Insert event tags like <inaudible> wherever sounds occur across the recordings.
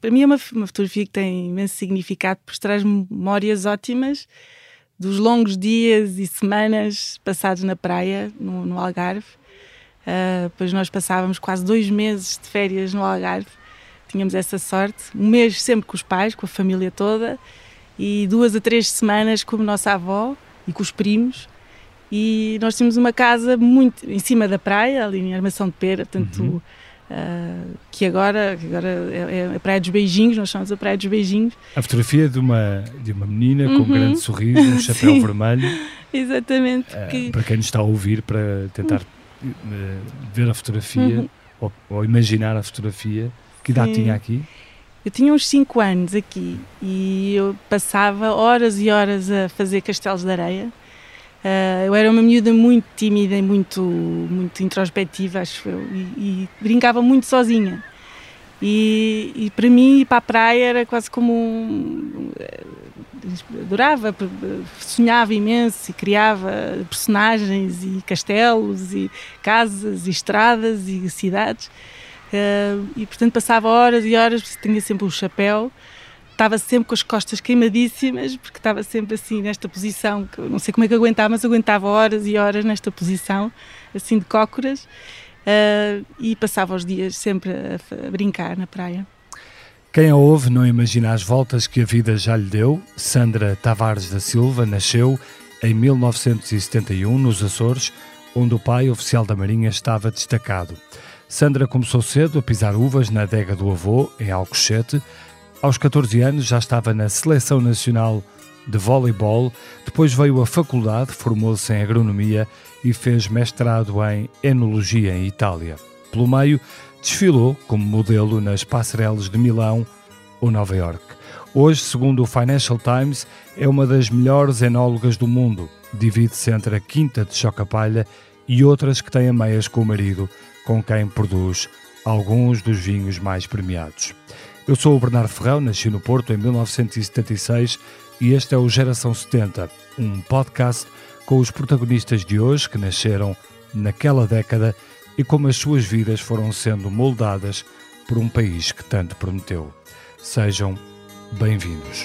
para mim é uma, uma fotografia que tem imenso significado, porque traz memórias ótimas dos longos dias e semanas passados na praia, no, no Algarve. Uh, depois nós passávamos quase dois meses de férias no Algarve, tínhamos essa sorte. Um mês sempre com os pais, com a família toda, e duas a três semanas com a nossa avó e com os primos. E nós tínhamos uma casa muito em cima da praia, ali em Armação de Pera, portanto. Uhum Uh, que agora, agora é, é, a Praia dos Beijinhos, nós chamamos a Praia dos Beijinhos. A fotografia de uma, de uma menina uhum. com um uhum. grande sorriso, um <laughs> chapéu Sim. vermelho. <laughs> Exatamente. Uh, que... Para quem nos está a ouvir, para tentar uh, ver a fotografia uhum. ou, ou, imaginar a fotografia, que idade tinha aqui? Eu tinha uns 5 anos aqui e eu passava horas e horas a fazer castelos de areia Uh, eu era uma miúda muito tímida e muito, muito introspectiva, acho eu, e, e brincava muito sozinha. E, e, para mim ir para a praia era quase como um, eh, adorava, sonhava imenso e criava personagens e castelos e casas e estradas e cidades uh, e portanto passava horas e horas, tinha sempre um chapéu estava sempre com as costas queimadíssimas, porque estava sempre assim nesta posição, que não sei como é que aguentava, mas aguentava horas e horas nesta posição, assim de cócoras, uh, e passava os dias sempre a, a brincar na praia. Quem a ouve não imagina as voltas que a vida já lhe deu. Sandra Tavares da Silva nasceu em 1971 nos Açores, onde o pai, oficial da Marinha, estava destacado. Sandra começou cedo a pisar uvas na adega do avô, em Alcochete, aos 14 anos já estava na Seleção Nacional de Voleibol, depois veio à faculdade, formou-se em Agronomia e fez mestrado em Enologia em Itália. Pelo meio, desfilou como modelo nas passarelas de Milão ou Nova York. Hoje, segundo o Financial Times, é uma das melhores enólogas do mundo. Divide-se entre a Quinta de Chocapalha e outras que têm meias com o marido, com quem produz alguns dos vinhos mais premiados. Eu sou o Bernardo Ferrão, nasci no Porto em 1976 e este é o Geração 70, um podcast com os protagonistas de hoje que nasceram naquela década e como as suas vidas foram sendo moldadas por um país que tanto prometeu. Sejam bem-vindos.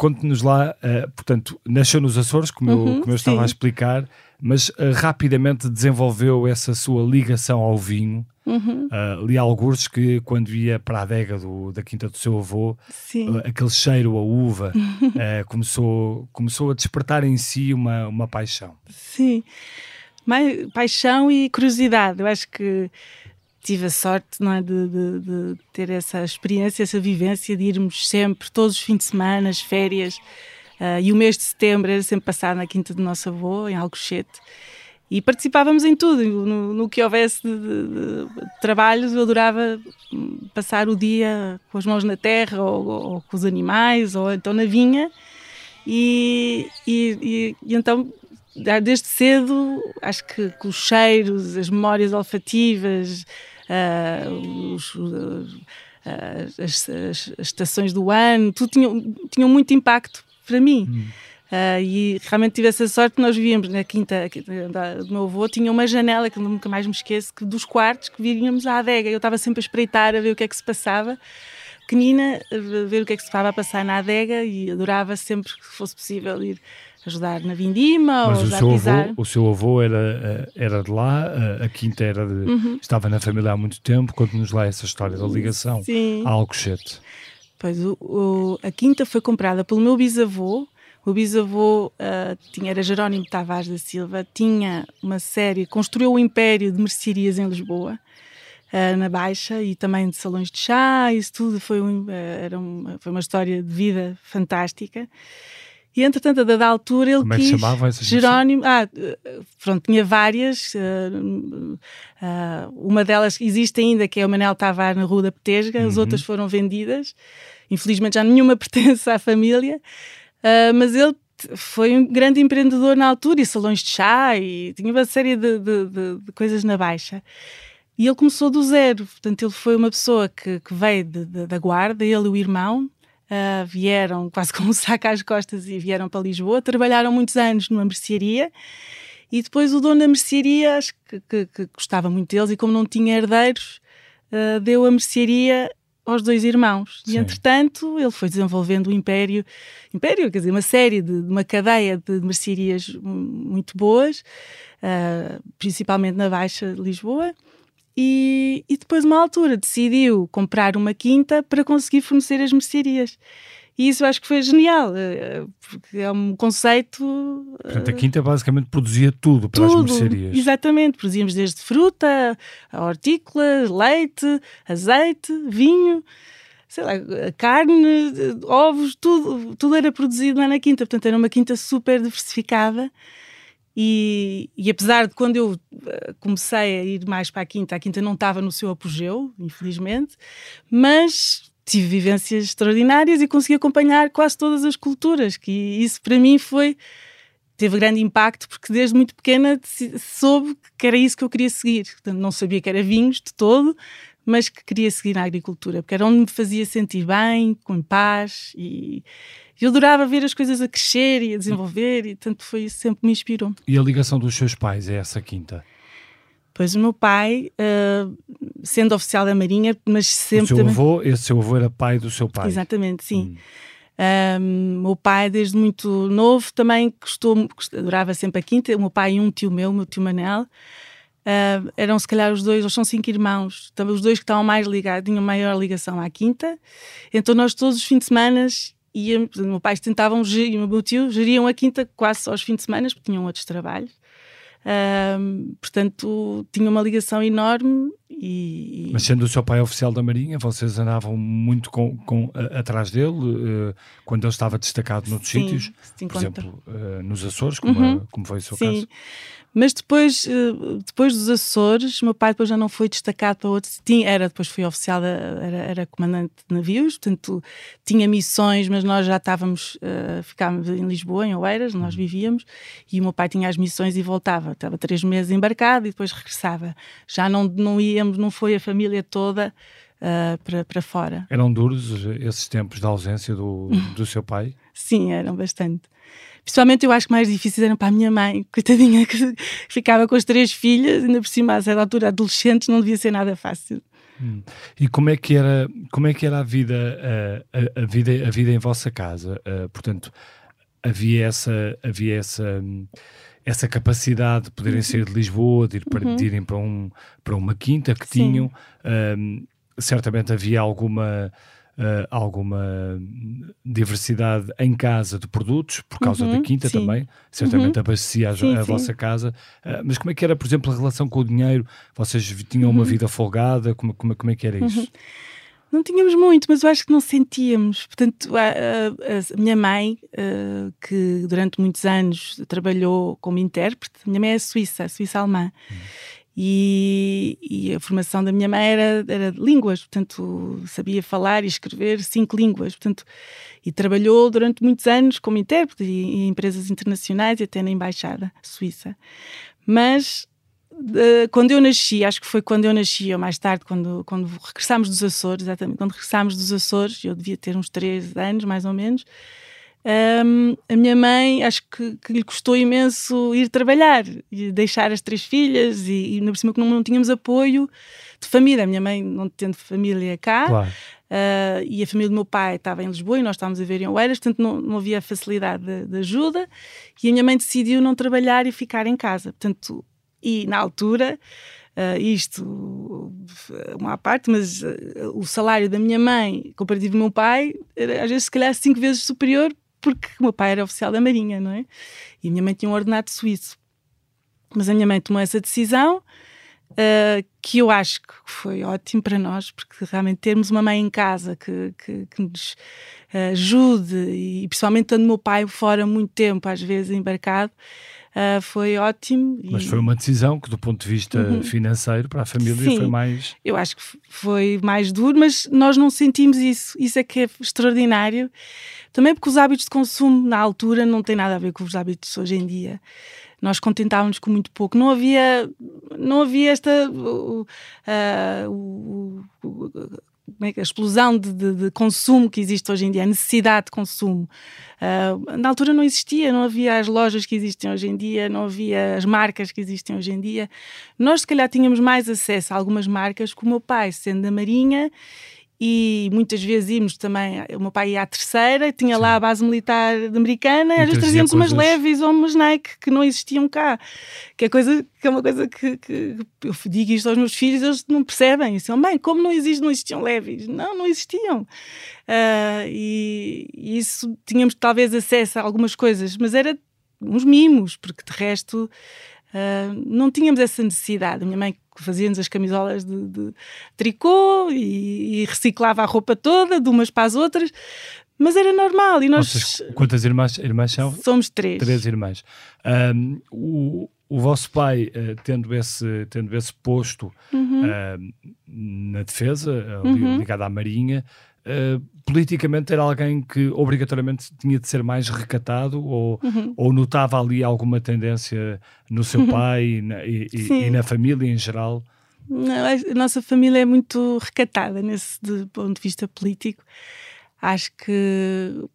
conte-nos lá, uh, portanto, nasceu nos Açores, como uhum, eu, como eu estava a explicar, mas uh, rapidamente desenvolveu essa sua ligação ao vinho. Uhum. Uh, li alguns que quando ia para a adega do, da quinta do seu avô, aquele cheiro a uva <laughs> começou, começou a despertar em si uma, uma paixão. Sim, paixão e curiosidade. Eu acho que tive a sorte não é, de, de, de, ter essa experiência, essa vivência de irmos sempre, todos os fins de semana, as férias. Uh, e o mês de setembro era sempre passado na quinta do nosso avô, em Alcochete. E participávamos em tudo, no, no que houvesse de, de, de, trabalhos. Eu adorava passar o dia com as mãos na terra, ou, ou com os animais, ou então na vinha. E, e, e, e então desde cedo, acho que, que, os cheiros, as memórias olfativas, uh, os, uh, as, as, as, estações do ano, tudo tinham, tinham muito impacto para mim. Hum. Uh, e realmente tive essa sorte, nós vivíamos na quinta do meu avô, tinha uma janela que nunca mais me esqueço, que dos quartos que viríamos à adega. Eu estava sempre a espreitar, a ver o que é que se passava, pequenina, a ver o que é que se estava a passar na adega e adorava sempre que fosse possível ir ajudar na vindima Mas ou o seu, avô, o seu avô era, eh, era de lá, a quinta era de, uhum. estava na família há muito tempo. Conte-nos lá essa história da ligação Sim. a Alcochete. Pois, o, o, a quinta foi comprada pelo meu bisavô. O bisavô uh, tinha, era Jerónimo Tavares da Silva, tinha uma série, construiu o um império de mercearias em Lisboa. uh, na Baixa e também de salões de chá, isso tudo foi, um, uh, era uma, foi uma história de vida fantástica. E entretanto, a dada altura, ele Como é quis. que chamavam essas Jerónimo. Ah, pronto, tinha várias. Uh, uh, uma delas existe ainda, que é o Manel Tavar na Rua da Petesga, as Uhum. outras foram vendidas. Infelizmente já nenhuma <laughs> pertence à família. Uh, mas ele foi um grande empreendedor na altura, e salões de chá, e tinha uma série de, de- de- de coisas na Baixa. E ele começou do zero, portanto, ele foi uma pessoa que, que veio da Guarda, ele e o irmão. Uh, vieram quase <laughs> com um saco às costas e vieram para Lisboa. Trabalharam muitos anos numa mercearia e depois o dono da mercearia, acho que, que- que gostava muito deles e, como não tinha herdeiros, uh, deu a mercearia aos dois irmãos. Sim. E entretanto, ele foi desenvolvendo o império, império, quer dizer, uma série de, uma cadeia de mercearias mu- muito boas, uh, principalmente na Baixa de Lisboa. E, e depois, uma altura, decidiu comprar uma quinta para conseguir fornecer as mercearias. E isso eu acho que foi genial, eh, porque é um conceito. Portanto, a Quinta basicamente produzia tudo para as Tudo, mercearias. exatamente. Produzíamos desde fruta, a hortícola, leite, azeite, vinho, sei lá, carne, ovos, tudo, tudo era produzido lá na quinta. Portanto, era uma quinta super diversificada. E, e apesar de quando eu eh, comecei a ir mais para a quinta, a quinta não estava no seu apogeu, infelizmente, mas tive vivências extraordinárias e consegui acompanhar quase todas as culturas, que isso para mim foi teve grande impacto porque desde muito pequena soube que era isso que eu queria seguir. Portanto, não sabia que era vinhos de todo, mas que queria seguir na agricultura, porque era onde me fazia sentir bem, com paz e eu adorava ver as coisas a crescer e a desenvolver e tanto foi isso sempre me inspirou. E a ligação dos seus pais é essa Quinta? Pois o meu pai, ah, sendo oficial da Marinha, mas O sempre seu também... avô, esse seu avô era pai do seu pai. Exatamente, sim. Hum. Um, meu pai, desde muito novo, também gostou, gost- adorava sempre a quinta. O meu pai e um tio meu, o meu tio Manel, uh, eram se calhar os dois, eles são cinco irmãos, também os dois que estavam mais ligados, tinham maior ligação à quinta. Então nós todos os fins de semana portanto, o meu pai tentavam e o meu tio geriam a quinta quase aos fins de semana, porque tinham outros trabalhos. Um, portanto, tinha uma ligação enorme e, e- Mas sendo o seu pai oficial da Marinha, vocês andavam muito com, com- a- atrás dele eh, quando ele estava destacado noutros Sim, sítios, por exemplo, eh, nos Açores, como, Uhum. a- como foi o seu Sim, caso. Mas depois, eh, depois dos Açores, meu pai depois já não foi destacado para outros. Tinha, era, depois foi oficial, da, era, era comandante de navios, portanto tinha missões, mas nós já estávamos, eh, ficávamos em Lisboa, em Oeiras, nós vivíamos, e o meu pai tinha as missões e voltava. Estava três meses embarcado e depois regressava. Já não, não íamos, não foi a família toda eh, para, para fora. Eram duros eh, esses tempos da ausência do, <laughs> do seu pai? Sim, eram bastante. Principalmente eu acho que mais difíceis eram para a minha mãe, coitadinha, que <laughs> ficava com as três filhas, ainda por cima, a certa altura, adolescentes, não devia ser nada fácil. Hum. E como é que era, como é que era a vida, eh, a, a vida, a vida em vossa casa? Eh, portanto, havia essa, havia essa, hum, essa capacidade de poderem sair de Lisboa, de, ir para, de irem para, um, para uma quinta que Uhum. Sim. tinham. Hum, certamente havia alguma eh, alguma diversidade em casa de produtos por causa Uhum, da quinta sim. também, certamente abastecia a, Sim, a sim. vossa casa, Eh, mas como é que era, por exemplo, a relação com o dinheiro? Vocês tinham Uhum. uma vida folgada? Como, como, como é que era isso? Não tínhamos muito, mas eu acho que não sentíamos. Portanto, a, a- a minha mãe, eh, que durante muitos anos trabalhou como intérprete, a minha mãe é suíça, suíça-alemã. E, e a formação da minha mãe era, era de línguas, portanto, sabia falar e escrever cinco línguas, portanto, e trabalhou durante muitos anos como intérprete em empresas internacionais e até na embaixada suíça. Mas eh, quando eu nasci, acho que foi quando eu nasci, ou mais tarde, quando, quando regressámos dos Açores, exatamente, quando regressámos dos Açores, eu devia ter uns 13 anos, mais ou menos, hum, a minha mãe, acho que, que lhe custou imenso ir trabalhar e deixar as três filhas, e, e por cima que não, não tínhamos apoio de família. A minha mãe, não tendo família cá, Claro. Uh, e a família do meu pai estava em Lisboa e nós estávamos a ver em Oeiras, portanto não, não havia facilidade de, de ajuda e a minha mãe decidiu não trabalhar e ficar em casa. Portanto, e na altura, uh, isto uma à parte, mas uh, o salário da minha mãe comparativo do meu pai era às vezes se calhar cinco vezes superior porque o meu pai era oficial da Marinha, não é? E a minha mãe tinha um ordenado suíço. Mas a minha mãe tomou essa decisão Uh, que eu acho que foi ótimo para nós, porque realmente termos uma mãe em casa que, que, que nos ajude, e principalmente tendo o meu pai fora muito tempo, às vezes embarcado, uh, foi ótimo. Mas foi uma decisão que, do ponto de vista uhum. financeiro, para a família Sim, foi mais. Eu acho que foi mais duro, mas nós não sentimos isso. Isso é que é extraordinário. Também porque os hábitos de consumo na altura não têm nada a ver com os hábitos hoje em dia nós contentávamos com muito pouco. Não havia, não havia esta uh, uh, a explosão de, de, de, consumo que existe hoje em dia, a necessidade de consumo. Uh, na altura não existia, não havia as lojas que existem hoje em dia, não havia as marcas que existem hoje em dia. Nós, se calhar, tínhamos mais acesso a algumas marcas, como o meu pai, sendo da Marinha, e muitas vezes íamos também, o meu pai ia à terceira, tinha Sim. lá a base militar americana, e às vezes trazíamos coisas... umas leves ou umas Nike que não existiam cá, que é, coisa, que é uma coisa que, que, eu digo isto aos meus filhos, eles não percebem, assim, bem, como não existe, não existiam leves? Não, não existiam. Uh, e, e isso, tínhamos talvez acesso a algumas coisas, mas era uns mimos, porque de resto Uh, não tínhamos essa necessidade. A minha mãe fazia-nos as camisolas de, de tricô e, e, reciclava a roupa toda, de umas para as outras, mas era normal. E nós, quantas irmãs, irmãs são? Somos três. Três irmãs. Um, o, o vosso pai, uh, tendo, esse, tendo esse posto uhum. uh, na defesa, uhum. ligado à Marinha, Uh, politicamente era alguém que obrigatoriamente tinha de ser mais recatado ou, uhum. ou notava ali alguma tendência no seu uhum. pai e na, e, e na, família em geral? Não, a nossa família é muito recatada nesse de, ponto de vista político. Acho que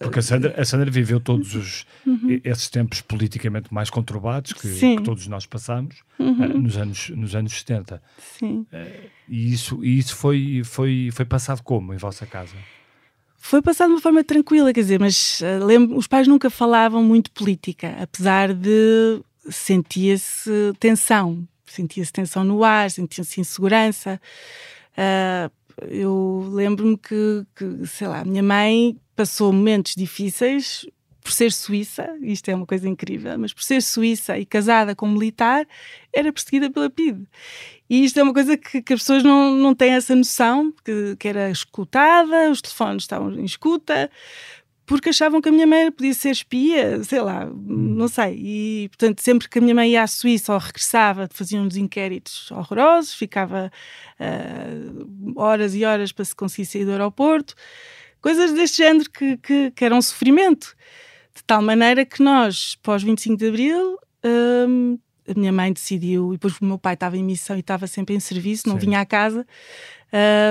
porque a Sandra, a Sandra viveu todos os, uhum. esses tempos politicamente mais conturbados que, que todos nós passamos uhum. uh, nos, anos, nos anos 70. Sim. Uh, e isso, e isso foi, foi, foi passado como em vossa casa? Foi passado de uma forma tranquila, quer dizer, mas uh, lembro, os pais nunca falavam muito política, apesar de sentia-se tensão, sentia-se tensão no ar, sentia-se insegurança. Uh, eu lembro-me que, que, sei lá, minha mãe passou momentos difíceis por ser suíça, isto é uma coisa incrível, mas por ser suíça e casada com um militar, era perseguida pela PIDE. E isto é uma coisa que, que as pessoas não, não têm essa noção, que, que era escutada, os telefones estavam em escuta, porque achavam que a minha mãe podia ser espia, sei lá, não sei. E, portanto, sempre que a minha mãe ia à Suíça ou regressava, faziam-nos inquéritos horrorosos, ficava uh, horas e horas para se conseguir sair do aeroporto. Coisas deste género que, que, que eram sofrimento. De tal maneira que nós, pós 25 de Abril, um, a minha mãe decidiu, e depois o meu pai estava em missão e estava sempre em serviço, não Sim. vinha à casa,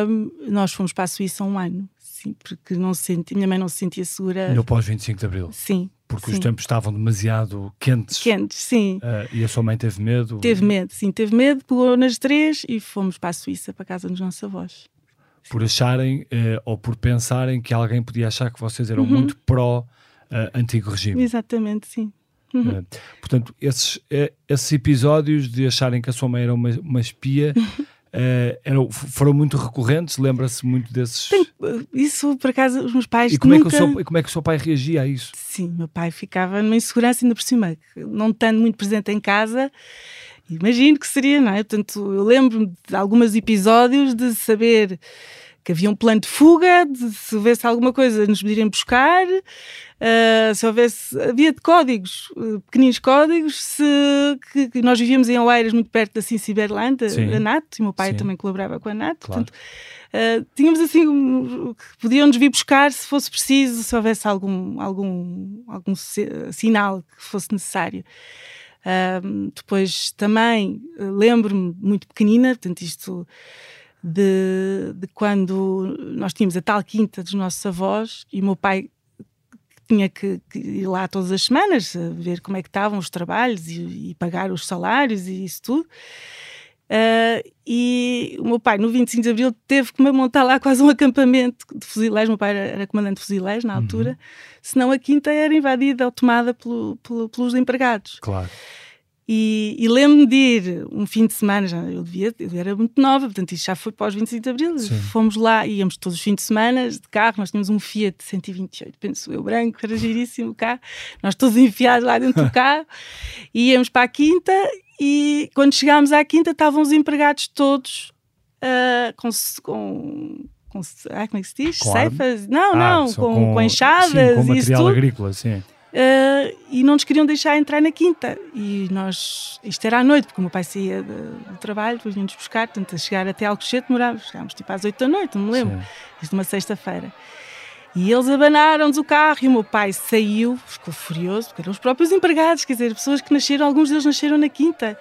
um, nós fomos para a Suíça um ano. Sim, porque não se sentia, minha mãe não se sentia segura. No pós-25 de Abril? Sim. Porque sim. os tempos estavam demasiado quentes. Quentes, sim. Uh, e a sua mãe teve medo? Teve medo, sim, teve medo, pegou nas três e fomos para a Suíça, para a casa dos nossos avós. Por acharem uh, ou por pensarem que alguém podia achar que vocês eram uhum. muito pró-antigo uh, regime. Exatamente, sim. Uhum. portanto, esses, esses episódios de acharem que a sua mãe era uma, uma espia. <laughs> Uh, eram, foram muito recorrentes, lembra-se muito desses. Tem, isso, por acaso, os meus pais. E como, nunca... é que o seu, como é que o seu pai reagia a isso? Sim, meu pai ficava numa insegurança, ainda por cima, não estando muito presente em casa. Imagino que seria, não é? Portanto, eu lembro-me de alguns episódios de saber que havia um plano de fuga, de, se houvesse alguma coisa nos virem buscar, uh, se houvesse, havia de códigos, uh, pequeninos códigos, se, que, que, nós vivíamos em Oeiras, muito perto da Cinciberland, da NAT, e o meu pai Sim. também colaborava com a NAT, claro. portanto, uh, tínhamos assim, um, podiam-nos vir buscar se fosse preciso, se houvesse algum, algum, algum sinal que fosse necessário. Uh, depois também lembro-me muito pequenina, portanto, isto de, de quando nós tínhamos a tal quinta dos nossos avós e o meu pai tinha que, que, ir lá todas as semanas ver como é que estavam os trabalhos e, e pagar os salários e isso tudo. Uh, e o meu pai, no 25 de Abril, teve que montar lá quase um acampamento de fuzileiros. O meu pai era, era comandante de fuzileiros na altura, uhum. senão a quinta era invadida ou tomada pelo, pelo, pelos empregados. Claro. E, e lembro-me de ir um fim de semana, já eu devia, eu era muito nova, portanto isto já foi pós 25 de Abril. Sim. Fomos lá, íamos todos os fins de semana de carro, nós tínhamos um Fiat 128, penso eu, branco, era giríssimo o carro, nós todos enfiados lá dentro do <laughs> carro, íamos para a quinta e quando chegámos à quinta estavam os empregados todos uh, com, com, com ah, como é que se diz? Com Ceifas? Não, Ah, não, só com, com, enxadas sim, com e isso material agrícola, sim. Uh, e não nos queriam deixar entrar na quinta. E nós, isto era à noite, porque o meu pai saía do trabalho, depois vinha-nos buscar, portanto, a chegar até Alcochete demorávamos, chegámos tipo às 8 da noite, não me lembro, Sim. isto numa sexta-feira. E eles abanaram-nos o carro e o meu pai saiu, ficou furioso, porque eram os próprios empregados, quer dizer, pessoas que nasceram, alguns deles nasceram na quinta.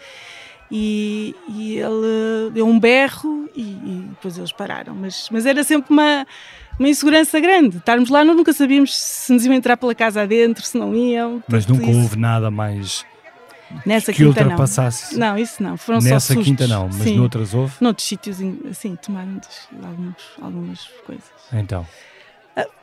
E, e ele deu um berro e, e depois eles pararam. Mas, mas era sempre uma, uma insegurança grande. Estarmos lá, nunca sabíamos se nos iam entrar pela casa adentro, se não iam. Mas nunca isso- houve nada mais Nessa que quinta ultrapassasse. não. Não, isso não. Foram só Nessa sustos. quinta não, mas Sim. noutras houve. Noutros sítios, assim, tomaram-nos alguns, algumas coisas. Então,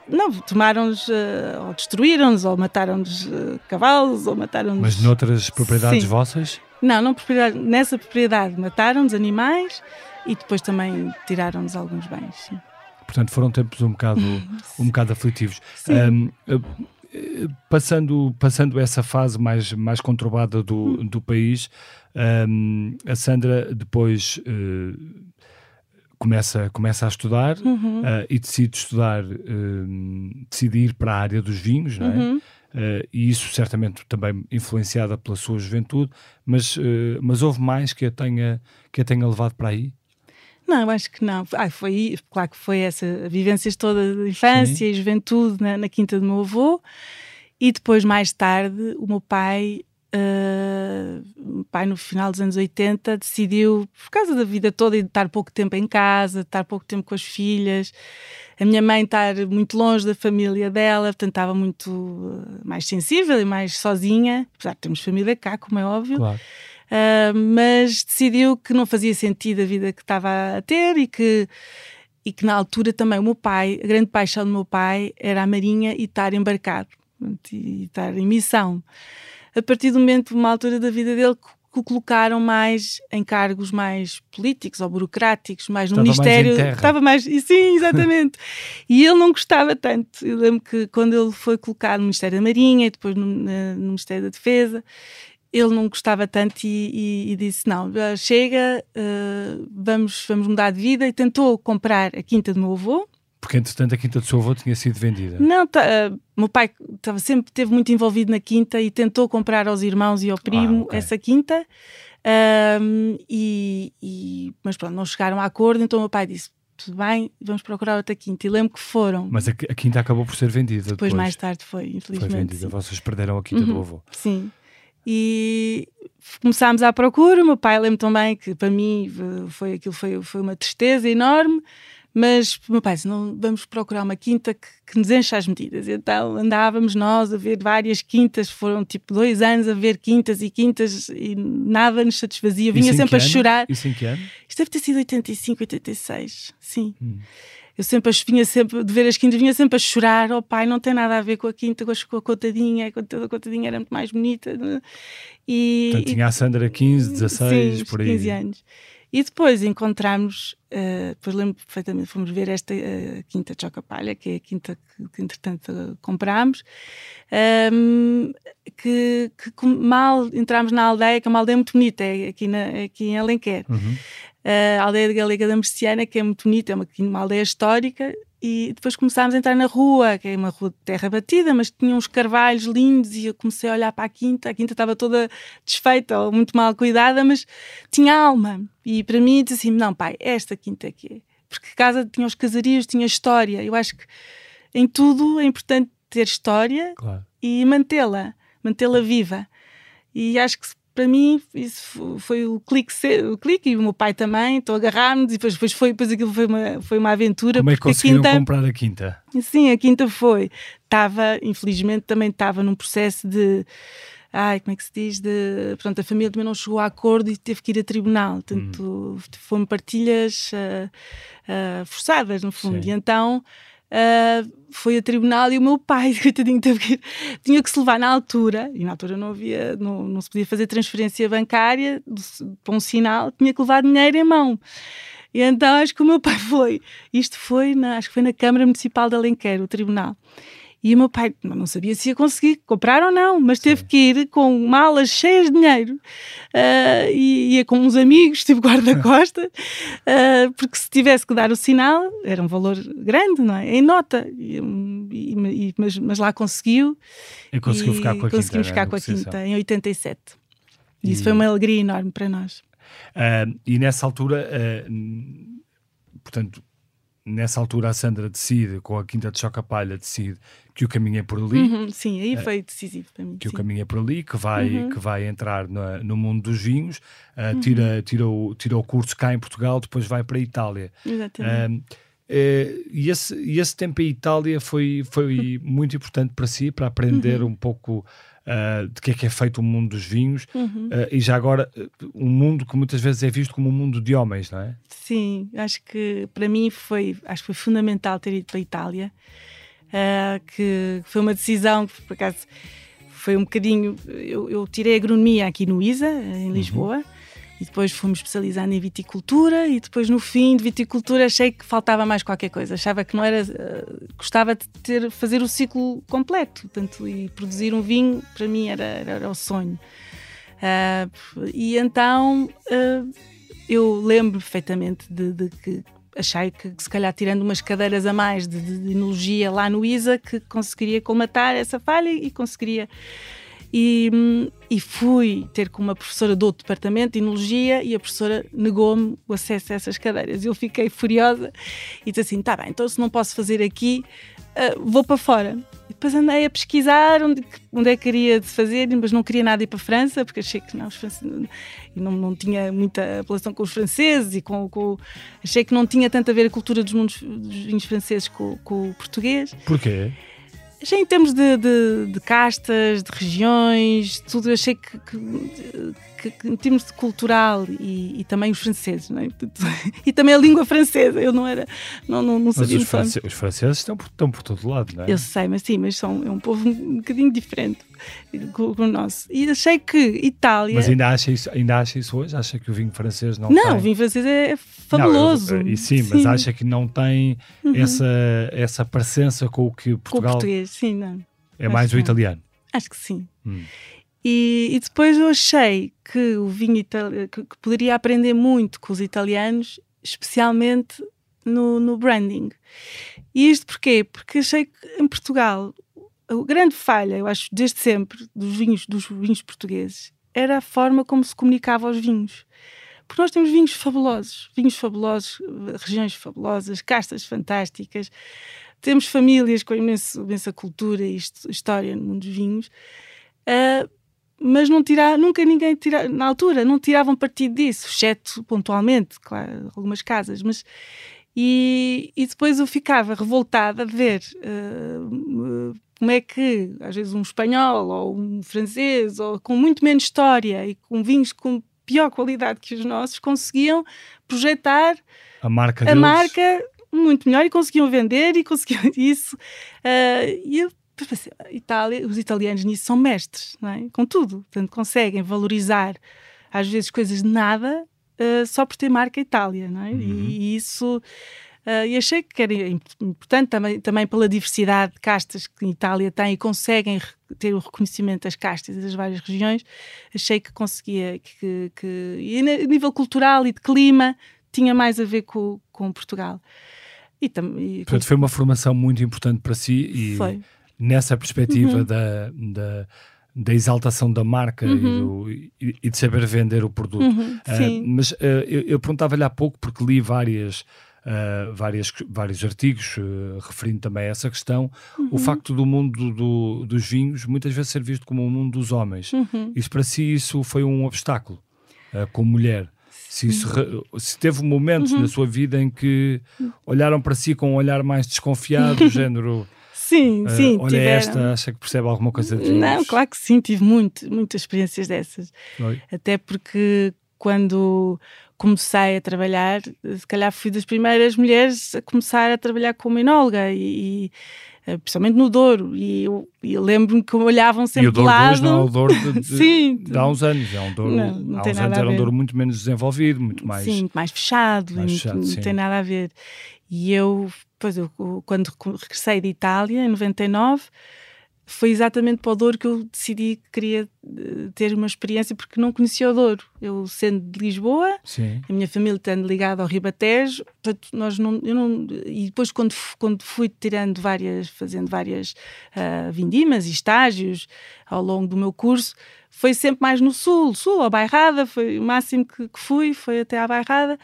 Não, tomaram-nos, eh, ou destruíram-nos, ou mataram-nos eh, cavalos, ou mataram-nos... mas noutras propriedades Sim. vossas? Não, não propriedade. Nessa propriedade mataram-nos animais e depois também tiraram-nos alguns bens. sim. Portanto, foram tempos um bocado, <laughs> um bocado aflitivos. Ahm, eh, passando, passando essa fase mais, mais conturbada do, Hum. do país, ahm, a Sandra depois eh, começa, começa a estudar Uhum. eh, e decide estudar, ahm, decide ir para a área dos vinhos, não é? Uhum. Eh, e isso certamente também influenciada pela sua juventude, mas, mas houve mais que a, tenha, que a tenha levado para aí? Não, acho que não. Foi, claro que foi essa vivências toda de infância e juventude na, na quinta do meu avô. E depois, mais tarde, o meu pai, meu pai no final dos anos 80, decidiu, por causa da vida toda e de estar pouco tempo em casa, de estar pouco tempo com as filhas, a minha mãe estar muito longe da família dela, portanto estava muito ah, mais sensível e mais sozinha, apesar de termos família cá, como é óbvio. Claro. Uh, mas decidiu que não fazia sentido a vida que estava a ter e que, e que na altura também o meu pai, a grande paixão do meu pai era a marinha e estar embarcado e estar em missão. A partir do momento, uma altura da vida dele, que o colocaram mais em cargos mais políticos ou burocráticos, mais no Estava mais Ministério. terra. estava mais. E sim, <laughs> exatamente. e ele não gostava tanto. Eu lembro que quando ele foi colocado no Ministério da Marinha e depois no, no Ministério da Defesa, ele não gostava tanto e, e- e disse: Não, eh, chega, eh, vamos, vamos mudar de vida. E tentou comprar a quinta do meu avô. Porque, entretanto, a quinta do seu avô tinha sido vendida. Não, tá, eh, meu pai estava sempre teve muito envolvido na quinta e tentou comprar aos irmãos e ao primo Ah, ok. essa quinta. Ahm, e, e- mas pronto, não chegaram a acordo. Então o meu pai disse: Tudo bem, vamos procurar outra quinta. E lembro que foram. Mas a, a quinta acabou por ser vendida depois. depois, mais tarde, foi, foi infelizmente. vendida. sim. Vocês perderam a quinta do Uhum. avô. Sim. E começámos à procura. O meu pai lembro também que para mim eh, foi aquilo foi, foi uma tristeza enorme. Mas meu pai disse: não, vamos procurar uma quinta que, que nos encha as medidas. Então andávamos nós a ver várias quintas, foram tipo dois anos a ver quintas e quintas e nada nos satisfazia. Vinha sempre a chorar. Isso em que ano? Isto deve ter sido 85, 86, sim. Hum. Eu sempre vinha sempre, de ver as quintas, vinha sempre a chorar. Oh pai, não tem nada a ver com a quinta, com a, contadinha, a conta- a contadinha era muito mais bonita. né? E, Portanto, tinha a Sandra 15, 16, sim, por aí. 15 anos. E depois encontramos, eh, depois lembro perfeitamente, fomos ver esta eh, quinta de Chocapalha, que é a quinta que, que entretanto eh, comprámos, ehm, que, que mal entramos na aldeia, que é uma aldeia muito bonita, é aqui, na, é aqui em Alenquer. Uhum. a aldeia de Galega da Merciana, que é muito bonita, é uma, uma aldeia histórica, e depois começámos a entrar na rua, que é uma rua de terra batida, mas tinha uns carvalhos lindos, e eu comecei a olhar para a quinta, a quinta estava toda desfeita ou muito mal cuidada, mas tinha alma. E para mim, disse assim: não, pai, esta quinta aqui é. Porque casa tinha os casarios, tinha história. Eu acho que em tudo é importante ter história Claro. e mantê-la, mantê-la viva. E acho que para mim isso fo- foi o clique, o clique e o meu pai também, então agarrámos e depois, depois foi, depois aquilo foi uma, foi uma aventura. Como é que porque a conseguiram quinta, comprar a quinta? Sim, a quinta foi. Estava, infelizmente, também estava num processo de. Ai, como é que se diz? De, pronto, a família também não chegou a acordo e teve que ir a tribunal. Portanto, Hum. foram partilhas ah, ah, forçadas, no fundo. Sim. E então ah, foi a tribunal e o meu pai, <laughs> coitadinho, teve que, tinha que se levar na altura, e na altura não havia, não, não se podia fazer transferência bancária do- para um sinal, tinha que levar dinheiro em mão. E então acho que o meu pai <laughs> foi, isto foi, na, acho que foi na Câmara Municipal de Alenquer, o tribunal. E o meu pai não sabia se ia conseguir comprar ou não, mas teve Sim. que ir com malas cheias de dinheiro uh, e ia com uns amigos, <laughs> tipo guarda-costas, uh, porque se tivesse que dar o sinal, era um valor grande, não é? Em nota. E, e, mas, mas, lá conseguiu. E conseguiu ficar com a Conseguimos quinta, ficar com a quinta, em 87. E isso foi uma alegria enorme para nós. Uh, e nessa altura, portanto, nessa altura a Sandra decide, com a Quinta de Choca Palha, decide que o caminho é por ali. Uhum, sim, aí foi decisivo para mim. Que sim. o caminho é por ali, que vai, uhum. que vai entrar no, no mundo dos vinhos, uh, tira, tira, o, tira o curso cá em Portugal, depois vai para a Itália. Exatamente. Uh, e, esse, e esse tempo em Itália foi, foi <laughs> muito importante para si, para aprender uhum. um pouco uh, de que é que é feito o mundo dos vinhos uhum. uh, e já agora um mundo que muitas vezes é visto como um mundo de homens, não é? Sim, acho que para mim foi, acho que foi fundamental ter ido para a Itália, uh, que foi uma decisão que por acaso foi um bocadinho. Eu, eu tirei agronomia aqui no ISA, em uhum. Lisboa. Uhum e depois fomos especializando em viticultura e depois no fim de viticultura achei que faltava mais qualquer coisa. Achava que não era uh, gostava de ter fazer o ciclo completo. Tanto e produzir um vinho para mim era, era, o sonho. Uh, e então uh, eu lembro perfeitamente de, de, que achei que, que, se calhar tirando umas cadeiras a mais de, de, de enologia lá no ISA que conseguiria colmatar essa falha e conseguiria e, e, fui ter com uma professora do outro departamento de Enologia e a professora negou-me o acesso a essas cadeiras. Eu fiquei furiosa e disse assim: tá bem, então se não posso fazer aqui, uh, vou para fora. E depois andei a pesquisar onde, onde é que queria fazer, mas não queria nada ir para a França, porque achei que não, os franceses, não, não tinha muita relação com os franceses e com, com, achei que não tinha tanto a ver a cultura dos, mundos, dos vinhos franceses com, com o português. Porquê? Já em termos de, de, de, castas, de regiões, tudo, achei que, que, que, que em termos de cultural e, e, também os franceses, é? e também a língua francesa, eu não era, não, não, não sabia. Mas os, france os franceses estão por, estão por todo lado, não é? Eu sei, mas sim, mas são, é um povo um bocadinho diferente com, com o nosso. E achei que Itália. Mas ainda acha isso, ainda acha isso hoje? Acha que o vinho francês não, não tem? Não, o vinho francês é fabuloso. Não, eu, sim, sim, mas acha que não tem uhum. essa, essa parecença com o que Portugal. Com o português, sim, não. É Acho mais o italiano. Acho que sim. Hum. E, e, depois eu achei que o vinho que, que, poderia aprender muito com os italianos, especialmente no, no branding. E isto porquê? Porque achei que em Portugal a grande falha, eu acho, desde sempre, dos vinhos, dos vinhos portugueses, era a forma como se comunicava aos vinhos. Porque nós temos vinhos fabulosos, vinhos fabulosos, regiões fabulosas, castas fantásticas, temos famílias com imensa, cultura e história no mundo dos vinhos, uh, mas não tirar, nunca ninguém tira, na altura não tiravam partido disso, exceto pontualmente, claro, algumas casas, mas e, e depois eu ficava revoltada de ver uh, como é que, às vezes, um espanhol ou um francês, ou com muito menos história e com vinhos com pior qualidade que os nossos, conseguiam projetar a marca, a deles. marca muito melhor e conseguiam vender e conseguiam <laughs> isso. Uh, e eu pensei, Itália, os italianos nisso são mestres, não é? com tudo. Portanto, conseguem valorizar, às vezes, coisas de nada uh, só por ter marca Itália, não é? Uhum. E, e isso Uh, e achei que era importante também, também pela diversidade de castas que a Itália tem e conseguem ter o reconhecimento das castas das várias regiões. Achei que conseguia, que, que e a nível cultural e de clima, tinha mais a ver com, com Portugal. E, tam, e Portanto, foi uma formação muito importante para si e foi. nessa perspectiva uhum. da, da da exaltação da marca uhum. e, do, e, e, de saber vender o produto. Uhum, uh, mas uh, eu, eu perguntava-lhe há pouco, porque li várias uh, várias, vários artigos uh, referindo também a essa questão, uhum. o facto do mundo do, dos vinhos muitas vezes ser visto como o um mundo dos homens. Uhum. Isso para si isso foi um obstáculo, uh, como mulher. Se, isso, se teve momentos uhum. na sua vida em que olharam para si com um olhar mais desconfiado, <laughs> género... Sim, sim. Uh, olha tiveram. esta, acha que percebe alguma coisa de Não, claro que sim, tive muito, muitas experiências dessas. Oi? Até porque quando comecei a trabalhar, se calhar fui das primeiras mulheres a começar a trabalhar como enóloga e, e eh, principalmente no Douro, e eu, eu lembro-me que olhavam sempre e o Douro lado. Hoje não é o Douro de, <laughs> de, Sim. de há uns anos, é um Douro, não, não há uns anos era um Douro muito menos desenvolvido, muito mais... Sim, muito mais fechado, mais fechado não, não tem nada a ver. E eu pois eu, quando regressei de Itália, em 99, foi exatamente para o Douro que eu decidi que queria eh, ter uma experiência porque não conhecia o Douro. Eu sendo de Lisboa, Sim. a minha família estando ligada ao Ribatejo, portanto, nós não, eu não, e depois quando, quando fui tirando várias, fazendo várias uh, vindimas e estágios ao longo do meu curso, foi sempre mais no sul, sul, à Bairrada, foi o máximo que, que fui, foi até à Bairrada,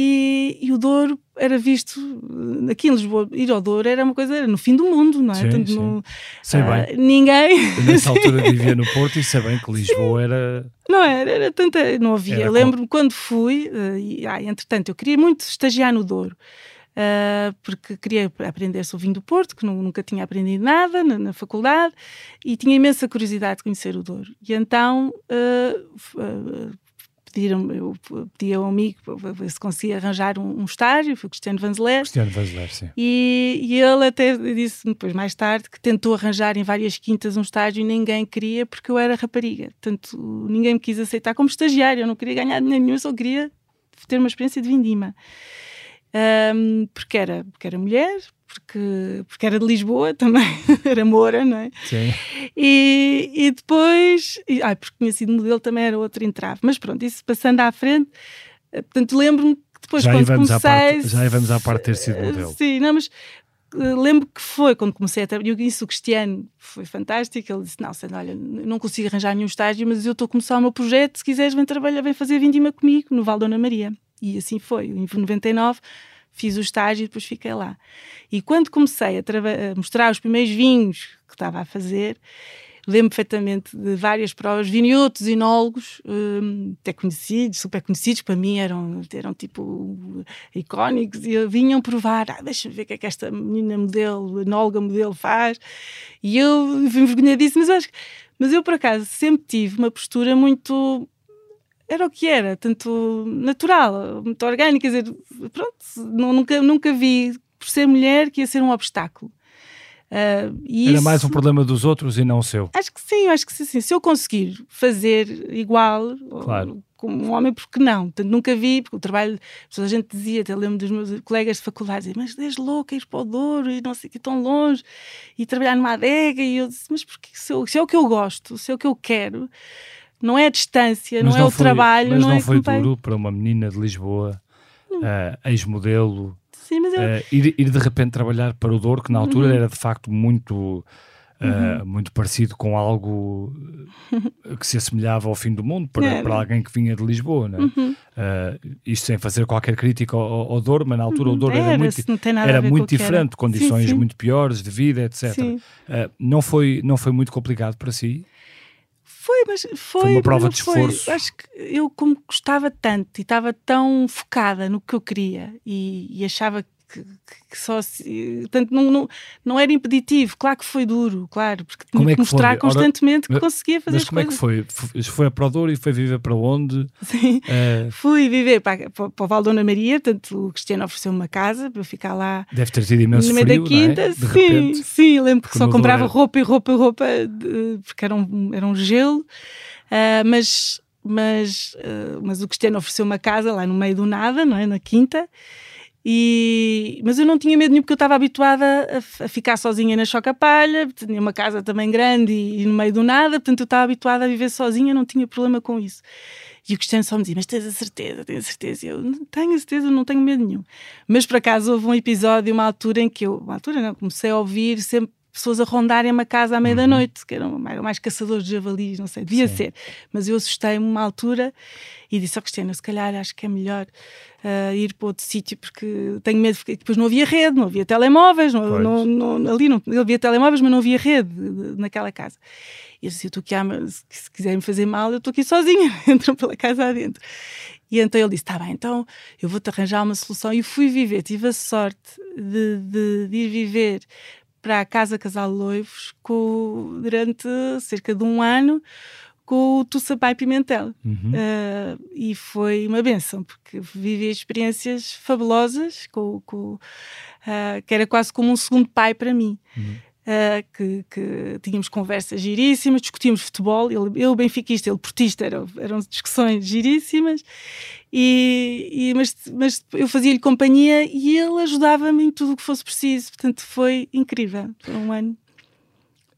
e, e, o Douro era visto aqui em Lisboa, ir ao Douro era uma coisa, era no fim do mundo, não é? Sim, sim. No, sei uh, bem. Ninguém. Eu, nessa altura <laughs> vivia no Porto e sei bem que Lisboa sim. era. Não era, era tanta. Não havia. Lembro-me quando fui, uh, e, ah, entretanto, eu queria muito estagiar no Douro. Uh, porque queria aprender sobre o vinho do Porto, que não, nunca tinha aprendido nada na, na, faculdade, e tinha imensa curiosidade de conhecer o Douro. E então uh, pediram, eu pedi a um amigo se conseguia arranjar um, um estágio, foi o Cristiano Vanzeler. Cristiano Vanzeler, sim. E, e ele até disse depois, mais tarde, que tentou arranjar em várias quintas um estágio e ninguém queria porque eu era rapariga. Portanto, ninguém me quis aceitar como estagiário, eu não queria ganhar dinheiro nenhum, só queria ter uma experiência de vindima. Um, porque, era, porque era mulher, porque, porque era de Lisboa também, <laughs> era Moura, não é? Sim. E, e depois, e, ai, porque tinha sido modelo também era outro entrave. Mas pronto, isso passando à frente, eh, portanto, lembro-me que depois já quando comecei... Parte, já vamos à parte de ter sido modelo. Sim, não, mas uh, lembro que foi quando comecei a trabalhar, isso o Cristiano foi fantástico, ele disse, não, Sandra, olha, não consigo arranjar nenhum estágio, mas eu estou a começar o meu projeto, se quiseres vem trabalhar, vem fazer vindima comigo no Val Dona Maria. E assim foi, em 99 fiz o estágio e depois fiquei lá. E quando comecei a, a mostrar os primeiros vinhos que estava a fazer, lembro perfeitamente de várias provas, vinham outros enólogos, um, até conhecidos, super conhecidos, para mim eram, eram tipo icónicos, e vinham provar, ah, deixa-me ver o que é que esta menina modelo, enóloga modelo faz, e eu fui envergonhadíssima, mas mas eu por acaso sempre tive uma postura muito era o que era, tanto natural, muito orgânico, quer dizer, pronto, não, nunca, nunca vi, por ser mulher, que ia ser um obstáculo. Uh, era isso, mais um problema dos outros e não o seu? Acho que sim, acho que sim. Se eu conseguir fazer igual claro. como um homem, porque não? Portanto, nunca vi, porque o trabalho, a gente dizia, até lembro dos meus colegas de faculdade, mas és louca, ir para o Douro e não sei que tão longe, e trabalhar numa adega, e eu disse, mas porque se, eu, se é o que eu gosto, se é o que eu quero, não é a distância, mas não, é o foi, trabalho. Mas não, não é foi duro para uma menina de Lisboa, uh, ex-modelo, eu... uh, ir, ir, de repente trabalhar para o Douro, que na altura uhum. era de facto muito. Uh, uhum. muito parecido com algo que se assemelhava ao fim do mundo para, é, para alguém que vinha de Lisboa, né? uhum. uh, isto sem fazer qualquer crítica ao, ao Douro, mas na altura o Douro era, era muito, era muito diferente, condições sim, sim. muito piores de vida, etc. Uh, não, foi, não foi muito complicado para si? Foi, mas foi, foi uma prova de esforço. Foi. Acho que eu, como gostava tanto e estava tão focada no que eu queria e, e achava que, que só se, portanto, não, não, não era impeditivo, claro que foi duro, claro, porque tinha como é que, que mostrar foi? constantemente Ora, que conseguia fazer Mas como coisas. é que foi? Foi a Douro e foi viver para onde? Sim, uh... fui viver para, para, para o Val Dona Maria, portanto o Cristiano ofereceu uma casa para eu ficar lá. Deve ter tido imenso no meio frio, da quinta, é? sim, repente, sim, lembro que só comprava era... roupa e roupa e roupa, de, porque era um, era um gelo. Uh, mas, mas, uh, mas o Cristiano ofereceu uma casa lá no meio do nada, não é? na quinta, e, mas eu não tinha medo nenhum porque eu estava habituada a, a, ficar sozinha na choca-palha, tinha uma casa também grande e, e, no meio do nada, portanto eu estava habituada a viver sozinha, não tinha problema com isso. E o Cristiano só me dizia, mas tens a certeza, tens a certeza. Eu, tenho a certeza, não tenho medo nenhum. Mas por acaso houve um episódio, uma altura em que eu, uma altura não, comecei a ouvir sempre pessoas a rondarem uma casa à meia da uhum. que eram, eram mais caçadores de javalis, não sei, devia Sim. ser. Mas eu assustei-me uma altura e disse ao oh, Cristiano, se calhar acho que é melhor uh, ir para outro sítio porque tenho medo, porque depois não havia rede, não havia telemóveis, não, não, não, ali não havia telemóveis, mas não havia rede naquela casa. E eu disse, eu estou aqui, se quiserem fazer mal, eu estou aqui sozinha, <laughs> entram pela casa adentro. E então ele disse: Tá bem, então eu vou-te arranjar uma solução. E fui viver, tive a sorte de, de, de ir viver para a Casa Casal Loivos com, durante cerca de um ano com o Tussapai Pimentel. Uhum. Uh, e foi uma benção, porque vivi experiências fabulosas, com, com uh, que era quase como um segundo pai para mim. Uhum. Uh, que, que, tínhamos conversas giríssimas, discutíamos futebol, ele, eu benfiquista, ele portista, eram, eram discussões giríssimas, e, e mas, mas eu fazia-lhe companhia e ele ajudava-me em tudo o que fosse preciso, portanto foi incrível, foi um ano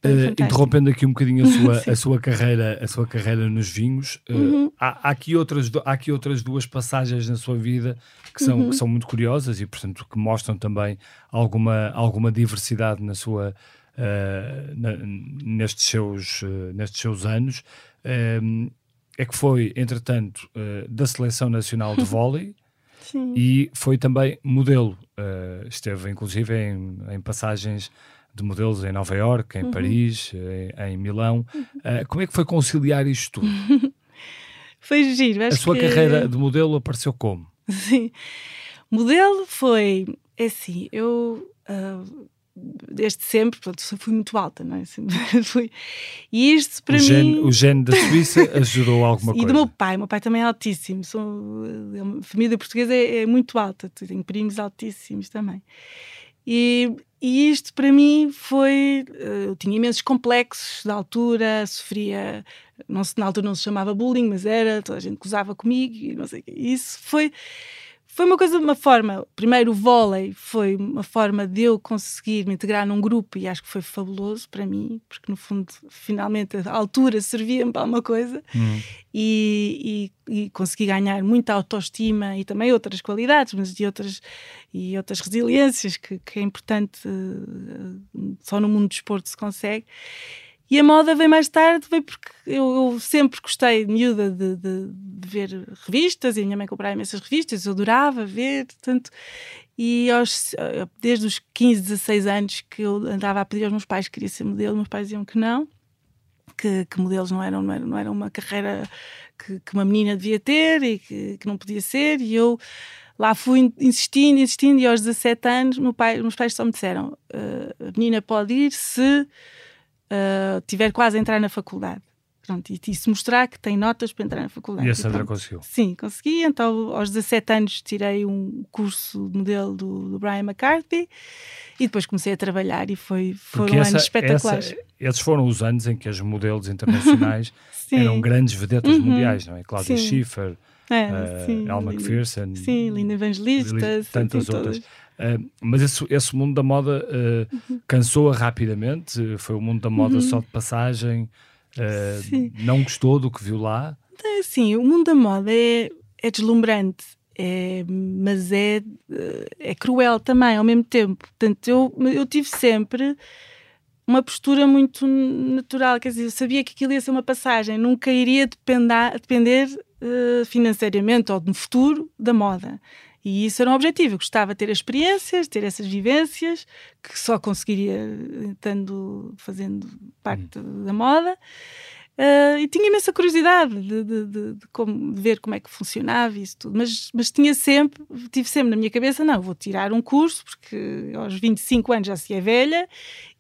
Uh, interrompendo aqui um bocadinho a <laughs> sua, a sua, carreira, a sua carreira nos vinhos, uh, uhum. há, há, aqui outras, há aqui outras duas passagens na sua vida que são, uhum. que são muito curiosas e, portanto, que mostram também alguma, alguma diversidade na sua, nestes, seus, nestes seus anos. é que foi, entretanto, da Seleção Nacional de <laughs> Vôlei e foi também modelo. esteve, inclusive, em, em passagens de modelos em Nova York, em uhum. Paris, em, em Milão. Uh, como é que foi conciliar isto tudo? <laughs> foi giro. a sua que... carreira de modelo apareceu como? <laughs> Sim. Modelo foi, é assim, eu uh, desde sempre, portanto, fui muito alta, não é? <laughs> fui. E isto para o mim. Gene, o gene da Suíça <laughs> ajudou alguma coisa. E do meu pai, o meu pai também é altíssimo. Sou, a família portuguesa é, é muito alta, tenho primos altíssimos também. E, e isto para mim foi. Eh, eu tinha imensos complexos da altura, sofria. Não se, na altura não se chamava bullying, mas era, toda a gente gozava comigo e não sei o que. Isso foi foi uma coisa, uma forma. Primeiro, o vôlei foi uma forma de eu conseguir me integrar num grupo e acho que foi fabuloso para mim, porque no fundo, finalmente, a altura servia-me para alguma coisa uhum. e, e, e, consegui ganhar muita autoestima e também outras qualidades, mas de outras e outras resiliências que, que é importante, uh, só no mundo do desporto se consegue. E a moda veio mais tarde, veio porque eu, eu sempre gostei, miúda, de, de, de, ver revistas, e a minha mãe comprava imensas revistas, eu adorava ver, tanto. E aos, desde os 15, 16 anos que eu andava a pedir aos meus pais que queria ser modelo, meus pais diziam que não, que, que modelos não eram, não eram, não eram uma carreira que, que uma menina devia ter e que, que não podia ser, e eu lá fui insistindo, insistindo, e aos 17 anos meu pai, meus pais só me disseram: uh, a menina pode ir se uh, tiver quase a entrar na faculdade. Pronto, e, e se mostrar que tem notas para entrar na faculdade. E a Sandra conseguiu? Sim, consegui. Então, aos 17 anos, tirei um curso de modelo do, do Brian McCarthy e depois comecei a trabalhar e foi, foram essa, anos espetaculares. Essa, esses foram os anos em que as modelos internacionais <laughs> eram grandes vedetas uhum. mundiais, não é? Cláudia Schiffer, é, uh, sim, Al McPherson, sim, Linda Evangelista, tantas outras. Uh, mas esse, esse, mundo da moda uh, uhum. cansou-a rapidamente, foi o mundo da moda uhum. só de passagem, uh, não gostou do que viu lá? É, sim, o mundo da moda é, é deslumbrante, é, mas é, é cruel também ao mesmo tempo. Portanto, eu, eu tive sempre uma postura muito natural, quer dizer, eu sabia que aquilo ia ser uma passagem, nunca iria depender, depender financeiramente ou no futuro da moda. E isso era um objetivo. Eu gostava de ter experiências, ter essas vivências, que só conseguiria estando fazendo parte hum. da moda. Uh, e tinha imensa curiosidade de, de, de, de, como, de, ver como é que funcionava isso tudo, mas, mas tinha sempre, tive sempre na minha cabeça, não, vou tirar um curso, porque aos 25 anos já se é velha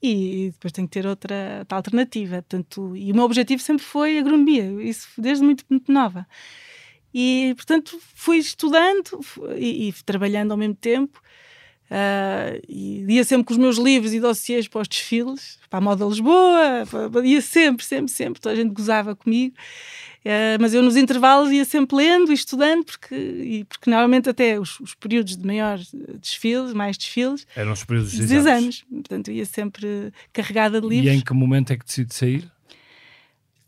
e depois tenho que ter outra, outra alternativa. Portanto, e o meu objetivo sempre foi agronomia, isso desde muito, muito nova. E, portanto, fui estudando e, e trabalhando ao mesmo tempo. Uh, e ia sempre com os meus livros e dossiês para os desfiles, para a Moda Lisboa, para, ia sempre, sempre, sempre. Toda a gente gozava comigo. Uh, mas eu nos intervalos ia sempre lendo e estudando, porque, e, porque normalmente até os, os, períodos de maior desfiles, mais desfiles, eram os períodos de exames. exames. Portanto, ia sempre carregada de livros. E em que momento é que decidi sair?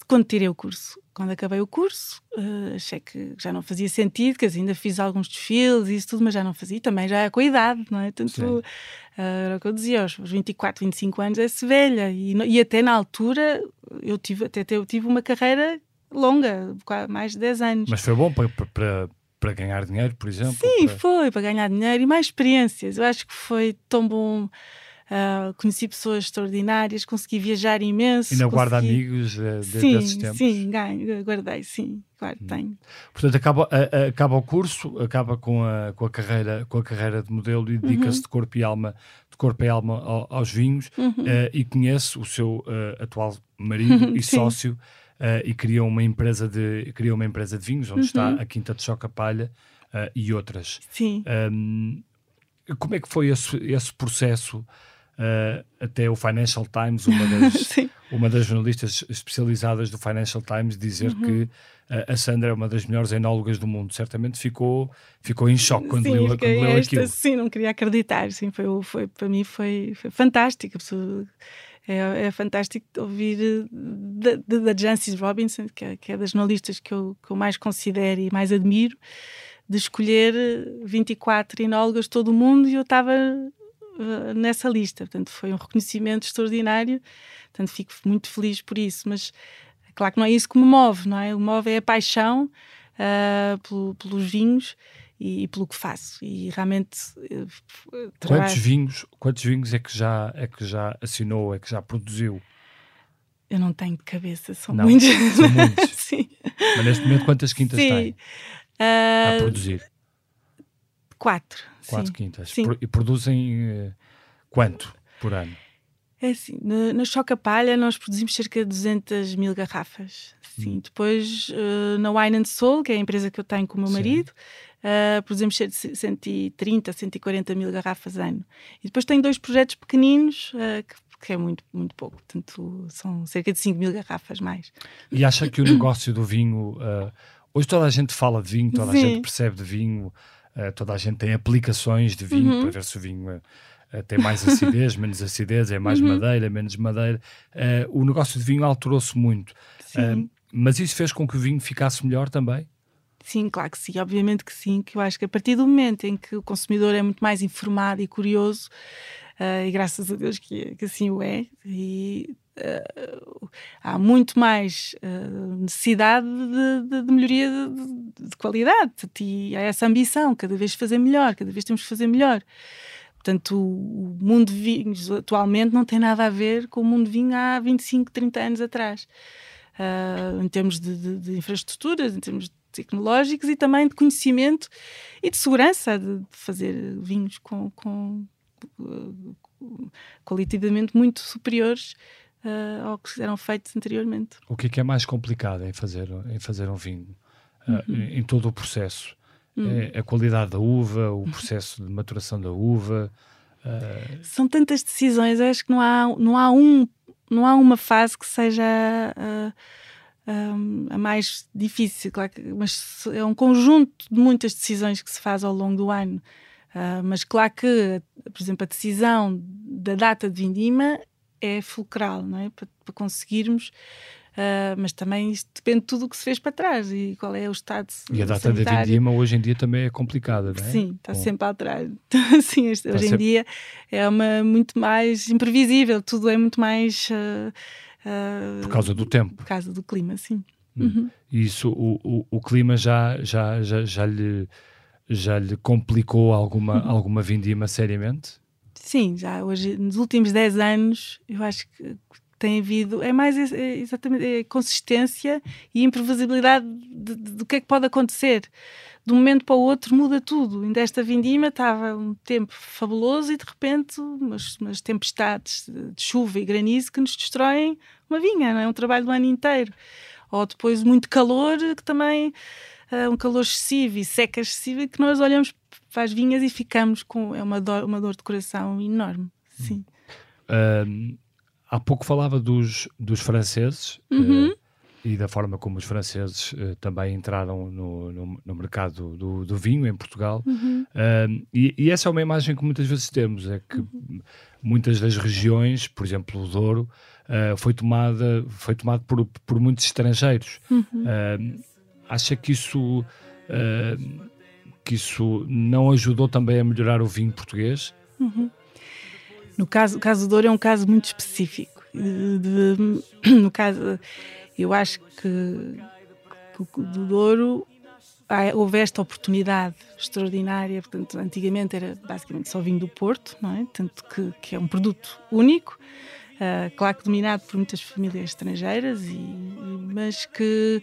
Quando tirei o curso quando acabei o curso, uh, achei que já não fazia sentido, que ainda fiz alguns desfiles e isso tudo, mas já não fazia, também já é com a idade, não é? Tanto, uh, era o que eu dizia, aos 24, 25 anos é-se velha, e, e até na altura eu tive, até eu tive uma carreira longa, mais de 10 anos. Mas foi bom para, para, para ganhar dinheiro, por exemplo? Sim, para... foi, para ganhar dinheiro e mais experiências, eu acho que foi tão bom Uh, conheci pessoas extraordinárias, consegui viajar imenso. Ainda consegui... guarda amigos uh, sim, desses tempos? Sim, ganho, guardei, sim, claro, hum. tenho. Portanto, acaba, a, a, acaba o curso, acaba com a, com a, carreira, com a carreira de modelo e dedica-se uhum. de corpo e alma, de corpo e alma ao, aos vinhos uhum. uh, e conhece o seu atual marido <laughs> e sócio e cria uma empresa de cria uma empresa de vinhos onde uhum. está a Quinta de Choca Palha e outras. Sim. Um, como é que foi esse, esse processo Uh, até o Financial Times, uma <laughs> das, uma das jornalistas especializadas do Financial Times, dizer uhum. que uh, a Sandra é uma das melhores enólogas do mundo. Certamente ficou, ficou em choque quando sim, leu, quando leu esta, aquilo. Sim, não queria acreditar. Sim, foi, foi, para mim foi, foi fantástico. É, é fantástico ouvir da Jancis Robinson, que é, que é das jornalistas que eu, que eu mais considero e mais admiro, de escolher 24 enólogas de todo o mundo e eu estava uh, nessa lista. Portanto, foi um reconhecimento extraordinário. Portanto, fico muito feliz por isso. Mas, é claro que não é isso que me move, não é? O move é a paixão uh, pelo, pelos vinhos e, e, pelo que faço. E realmente. Uh, quantos, vinhos, quantos vinhos é que, já, é que já assinou, é que já produziu? Eu não tenho de cabeça, são não, muitos. São muitos. <laughs> Sim. Mas neste momento, quantas quintas Sim. tem? Uh, a produzir? Quatro. Quatro sim. quintas. Sim. E produzem uh, quanto por ano? É assim, na, na Choca Palha nós produzimos cerca de 200 mil garrafas. Sim. Hum. Depois uh, na Wine and Soul, que é a empresa que eu tenho com o meu sim. marido, uh, produzimos cerca de 130, 140 mil garrafas ano. E depois tem dois projetos pequeninos que que é muito, muito pouco. Portanto, são cerca de 5 mil garrafas mais. E acha que o negócio do vinho. Uh, hoje toda a gente fala de vinho, toda Sim. a gente percebe de vinho, uh, toda a gente tem aplicações de vinho uhum. para ver se o vinho uh, tem mais acidez, <laughs> menos acidez, é mais uhum. madeira, menos madeira. o negócio de vinho alterou-se muito. mas isso fez com que o vinho ficasse melhor também? Sim, claro que sim, obviamente que sim, que eu acho que a partir do momento em que o consumidor é muito mais informado e curioso, uh, e graças a Deus que, que assim o é, e uh, há muito mais uh, necessidade de, de, de melhoria de, de, qualidade, e há essa ambição, cada vez fazer melhor, cada vez temos que fazer melhor. Portanto, o, mundo de vinhos atualmente não tem nada a ver com o mundo de vinho há 25, 30 anos atrás. Uh, em termos de, infraestruturas, em termos tecnológicos e também de conhecimento e de segurança de, fazer vinhos com, com qualitativamente muito superiores uh, ao que eram feitos anteriormente. O que é, que é mais complicado em fazer, em fazer um vinho? Uh, uhum. em, em, todo o processo? Uhum. É a qualidade da uva, o processo de maturação da uva? Uh... São tantas decisões, acho que não há, não há, um, não há uma fase que seja a mais difícil, claro mas é um conjunto de muitas decisões que se faz ao longo do ano. Uh, mas claro que, por exemplo, a decisão da data de vindima é fulcral, não é? Para, para conseguirmos. Uh, mas também isto depende de tudo o que se fez para trás e qual é o estado E a data sanitário. da vindima hoje em dia também é complicada, não é? Sim, está Com... sempre a alterar. <laughs> Sim, hoje em dia é uma muito mais imprevisível, tudo é muito mais... Uh, uh, por causa do tempo. Por causa do clima, sim. Hum. Uhum. Isso, o, o, o, clima já, já, já, já, lhe, já lhe complicou alguma, uhum. alguma vindima seriamente? Sim, já hoje, nos últimos 10 anos, eu acho que tem havido, é mais é, exatamente é consistência e imprevisibilidade do que é que pode acontecer. De um momento para o outro muda tudo. Ainda esta vindima estava um tempo fabuloso e de repente umas, umas tempestades de chuva e granizo que nos destroem uma vinha, não é? Um trabalho do ano inteiro. Ou depois muito calor, que também, uh, um calor excessivo e seca excessiva, que nós olhamos faz vinhas e ficamos com é uma dor, uma dor de coração enorme. Sim. Há pouco falava dos, dos franceses uhum. uh, e da forma como os franceses uh, também entraram no, no, no mercado do, do, vinho em Portugal. Uhum. Uh, e, e, essa é uma imagem que muitas vezes temos: é que uhum. muitas das regiões, por exemplo, o Douro, foi tomada foi tomado por, por muitos estrangeiros. Uhum. acha que isso que isso não ajudou também a melhorar o vinho português? Uhum. No caso, o caso do Douro é um caso muito específico. De, de, no caso, eu acho que, que do Douro houve esta oportunidade extraordinária. Portanto, antigamente era basicamente só vinho do Porto, não é? Tanto que, que é um produto único, uh, claro que dominado por muitas famílias estrangeiras, e, mas que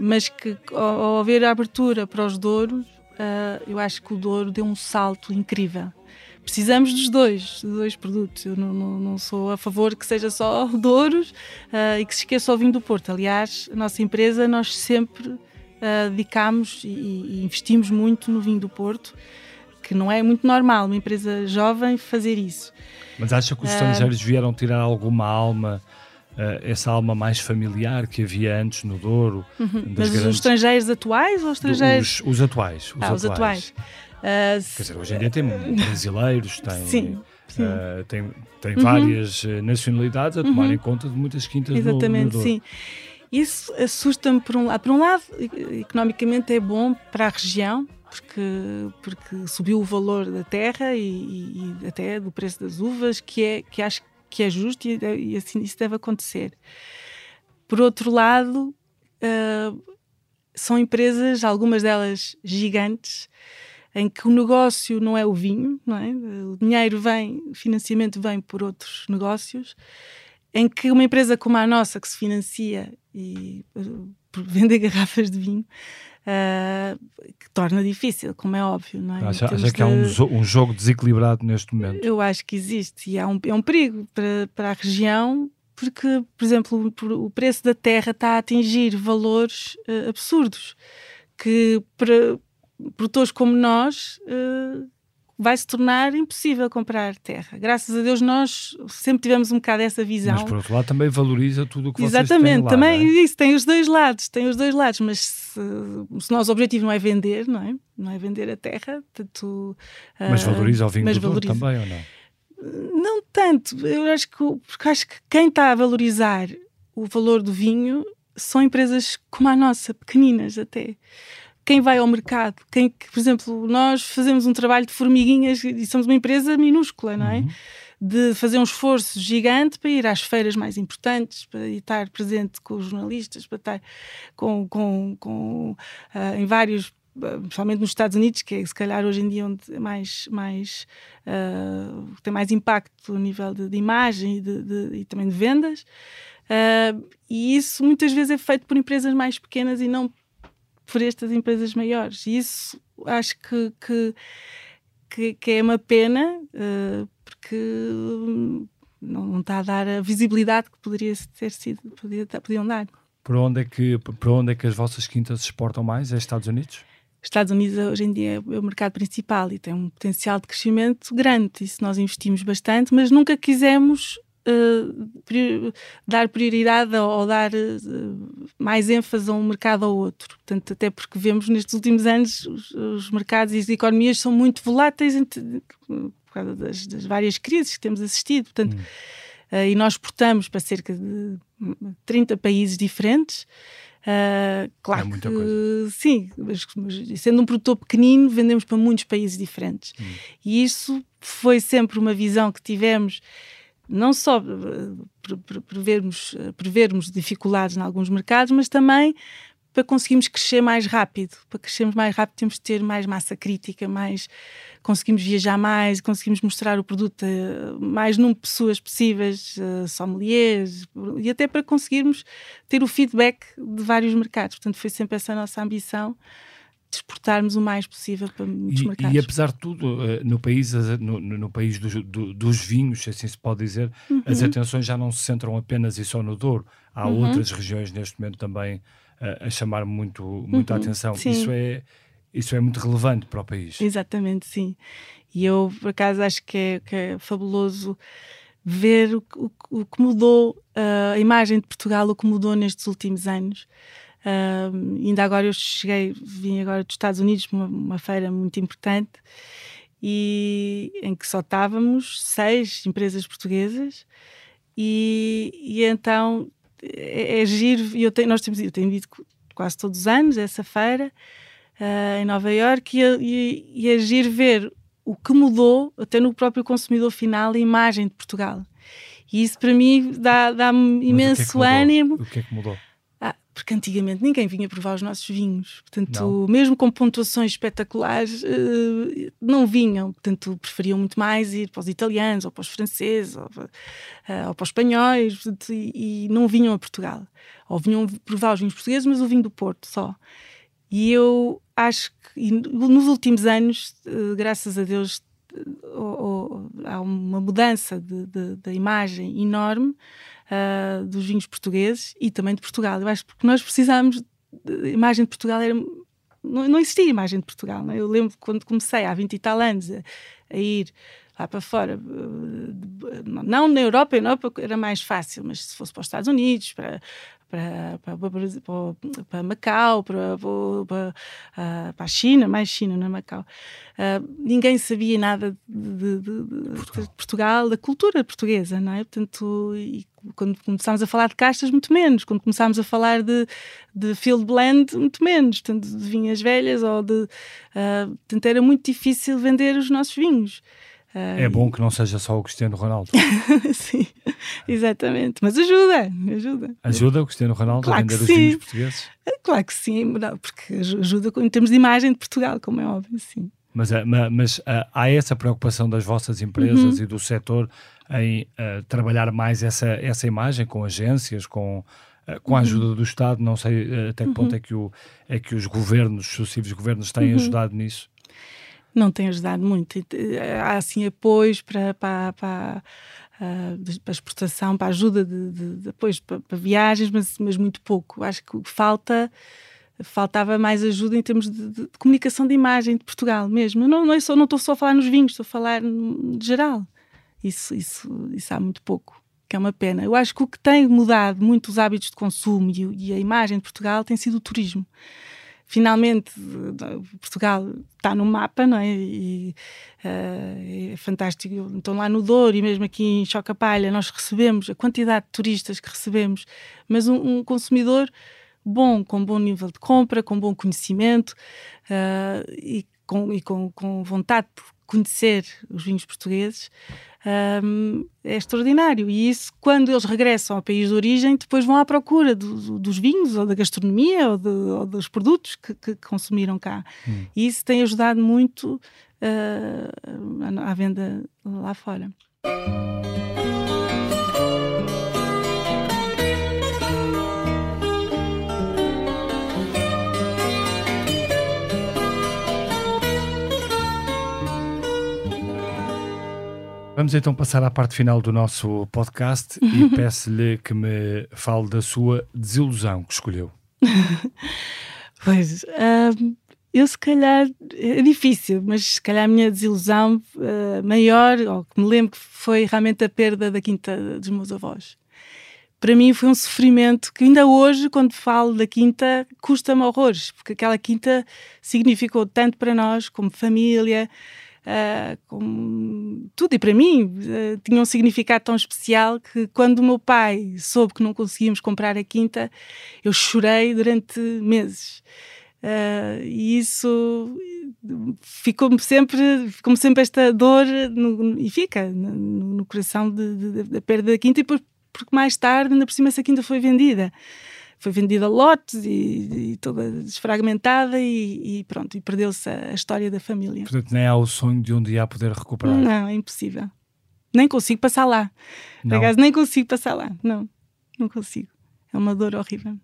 mas que ao, haver a abertura para os Douros, uh, eu acho que o Douro deu um salto incrível. Precisamos dos dois, dos dois produtos. Eu não, não, não sou a favor que seja só <laughs> Douros uh, e que se esqueça o vinho do Porto. Aliás, a nossa empresa, nós sempre uh, dedicamos e, e, investimos muito no vinho do Porto, que não é muito normal uma empresa jovem fazer isso. Mas acha que os estrangeiros vieram tirar alguma alma essa alma mais familiar que havia antes no Douro. Uhum. Mas grandes... os estrangeiros atuais ou estrangeiros? Os, os atuais. Os ah, atuais. Os atuais. Uh, Quer dizer, hoje em dia tem brasileiros, tem, <laughs> sim, sim. Uh, tem, tem uhum. várias nacionalidades a tomarem uhum. conta de muitas quintas Exatamente, no, no sim. Isso assusta-me por um lado. Por um lado, economicamente é bom para a região, porque, porque subiu o valor da terra e, e, e, até do preço das uvas, que, é, que acho que é justo e, e assim isso deve acontecer. Por outro lado, uh, são empresas, algumas delas gigantes, em que o negócio não é o vinho, não é? O dinheiro vem, o financiamento vem por outros negócios, em que uma empresa como a nossa, que se financia e, por vender <laughs> garrafas de vinho, uh, que torna difícil, como é óbvio. Não é? Acha, acha que há um, um, jogo desequilibrado neste momento? Eu acho que existe e há um, é um perigo para, para a região, porque, por exemplo, o preço da terra está a atingir valores uh, absurdos que para produtores como nós uh, vai se tornar impossível comprar terra. Graças a Deus nós sempre tivemos um bocado essa visão. Mas por outro lado também valoriza tudo o que Exatamente, vocês têm lá, também é? isso tem os dois lados, tem os dois lados, mas se, se o nosso objetivo não é vender, não é? Não é vender a terra, tanto, Mas valoriza o vinho do valoriza. também ou não? Não tanto, eu acho que porque acho que quem está a valorizar o valor do vinho são empresas como a nossa, pequeninas até quem vai ao mercado, quem, por exemplo, nós fazemos um trabalho de formiguinhas e somos uma empresa minúscula, não é? Uhum. De fazer um esforço gigante para ir às feiras mais importantes, para estar presente com os jornalistas, para estar com, com, com uh, em vários principalmente nos Estados Unidos, que é se calhar hoje em dia onde é mais, mais uh, tem mais impacto a nível de, de imagem e, de, de, e, também de vendas. Uh, e isso muitas vezes é feito por empresas mais pequenas e não por estas empresas maiores. E isso acho que, que, que, que é uma pena, uh, porque não, não, está a dar a visibilidade que poderia ter sido, podia, podiam dar. Para onde, é que, para onde é que as vossas quintas exportam mais? É Estados Unidos? Estados Unidos hoje em dia é o mercado principal e tem um potencial de crescimento grande. Isso nós investimos bastante, mas nunca quisemos uh, dar prioridade ou, ou dar uh, mais ênfase a um mercado ou outro. Portanto, até porque vemos nestes últimos anos os, os mercados e as economias são muito voláteis por causa das, das, várias crises que temos assistido. Portanto, hum. uh, e nós exportamos para cerca de 30 países diferentes. Uh, claro é que coisa. sim, mas, mas, sendo um produtor pequenino, vendemos para muitos países diferentes. Hum. E isso foi sempre uma visão que tivemos não só eh, prevermos, eh, prevermos dificuldades em alguns mercados, mas também para conseguirmos crescer mais rápido. Para crescermos mais rápido temos de ter mais massa crítica, mais conseguimos viajar mais, conseguimos mostrar o produto a mais número de pessoas possíveis, sommeliers, e até para conseguirmos ter o feedback de vários mercados. Portanto, foi sempre essa a nossa ambição exportarmos o mais possível para muitos e, mercados. E apesar de tudo, eh, no país, no, no país dos, do, dos vinhos, assim se pode dizer, uhum. as atenções já não se centram apenas e só no Douro. Há uhum. outras regiões neste momento também a, eh, a chamar muito, muita uhum. atenção. Sim. Isso é, isso é muito relevante para o país. Exatamente, sim. E eu, por acaso, acho que é, que é fabuloso ver o, o, o que mudou uh, a imagem de Portugal, o que mudou nestes últimos anos. Uh, ainda agora eu cheguei, vim agora dos Estados Unidos, uma, uma feira muito importante, e em que só estávamos seis empresas portuguesas, e, e então é, é giro, e eu tenho, nós temos, eu tenho ido quase todos os anos essa feira uh, em Nova Iorque e, e, e é giro ver o que mudou até no próprio consumidor final a imagem de Portugal. E isso para mim dá-me dá imenso o que é ânimo. O que é que mudou? Porque antigamente ninguém vinha provar os nossos vinhos. Portanto, não. mesmo com pontuações espetaculares, uh, não vinham. Portanto, preferiam muito mais ir para os italianos, ou para os franceses, ou, uh, ou para os espanhóis, portanto, e, e, não vinham a Portugal. Ou vinham provar os vinhos portugueses, mas o vinho do Porto só. E eu acho que nos últimos anos, uh, graças a Deus, há uma mudança da imagem enorme uh, dos vinhos portugueses e também de Portugal. Eu acho que nós precisamos, a imagem de Portugal era não, não existia imagem de Portugal. Não é? Eu lembro quando comecei há 20 e tal anos a, a ir lá para fora, eh, não na Europa, na Europa era mais fácil, mas se fosse para os Estados Unidos, para, para, para, para, para Macau, para, para, ah, para, a China, mais China, não é Macau. Uh, ninguém sabia nada de, de, de, Portugal. de, Portugal. da cultura portuguesa, não é? Portanto, e quando começámos a falar de castas, muito menos. Quando começámos a falar de, de field blend, muito menos. Portanto, de vinhas velhas ou de... Uh, era muito difícil vender os nossos vinhos. É bom que não seja só o Cristiano Ronaldo. <laughs> sim, exatamente. Mas ajuda, ajuda. Ajuda o Cristiano Ronaldo claro a vender os vinhos portugueses? É, claro que sim, porque ajuda em termos de imagem de Portugal, como é óbvio, sim. Mas, eh, mas há essa preocupação das vossas empresas uhum. e do setor em uh, trabalhar mais essa, essa imagem com agências, com, uh, com a uhum. ajuda uhum. do Estado? Não sei uh, até que ponto uhum. é, que o, é que os governos, sucessivos governos, têm uhum. ajudado nisso. Não tem ajudado muito. Há assim apoios para, para, para, uh, para exportação, para ajuda de, de, de apoios para, para, viagens, mas, mas muito pouco. Acho que falta faltava mais ajuda em termos de, de, de, comunicação de imagem de Portugal mesmo. Não, não, é só, não estou só a falar nos vinhos, estou a falar de geral. Isso, isso, isso há muito pouco, que é uma pena. Eu acho que o que tem mudado muito os hábitos de consumo e, e a imagem de Portugal tem sido o turismo finalmente Portugal está no mapa, não é? E, uh, é fantástico. Então lá no Douro e mesmo aqui em Chocapalha nós recebemos a quantidade de turistas que recebemos, mas um, um consumidor bom, com bom nível de compra, com bom conhecimento uh, e, com, e com, com vontade de conhecer os vinhos portugueses um, é extraordinário. E isso, quando eles regressam ao país de origem, depois vão à procura do, dos vinhos, ou da gastronomia, ou, de, ou dos produtos que, que, consumiram cá. Hum. E isso tem ajudado muito uh, à venda lá fora. Vamos então passar à parte final do nosso podcast e <laughs> peço-lhe que me fale da sua desilusão que escolheu. <laughs> pois, uh, eu se calhar, é difícil, mas se calhar a minha desilusão uh, maior, ou que me lembro foi realmente a perda da quinta dos meus avós. Para mim foi um sofrimento que ainda hoje, quando falo da quinta, custa-me horrores, porque aquela quinta significou tanto para nós, como família, uh, tudo. E para mim uh, tinha um significado tão especial que quando o meu pai soube que não conseguíamos comprar a quinta, eu chorei durante meses. Uh, e isso ficou-me sempre, ficou sempre esta dor no, e fica no, no coração da perda da quinta, e depois, porque mais tarde, ainda por cima, essa quinta foi vendida foi vendida a lotes e, e toda desfragmentada e, e pronto, e perdeu-se a, a, história da família. Portanto, nem há o sonho de um dia poder recuperar. Não, é impossível. Nem consigo passar lá. Por acaso, nem consigo passar lá. Não, não consigo. É uma dor horrível.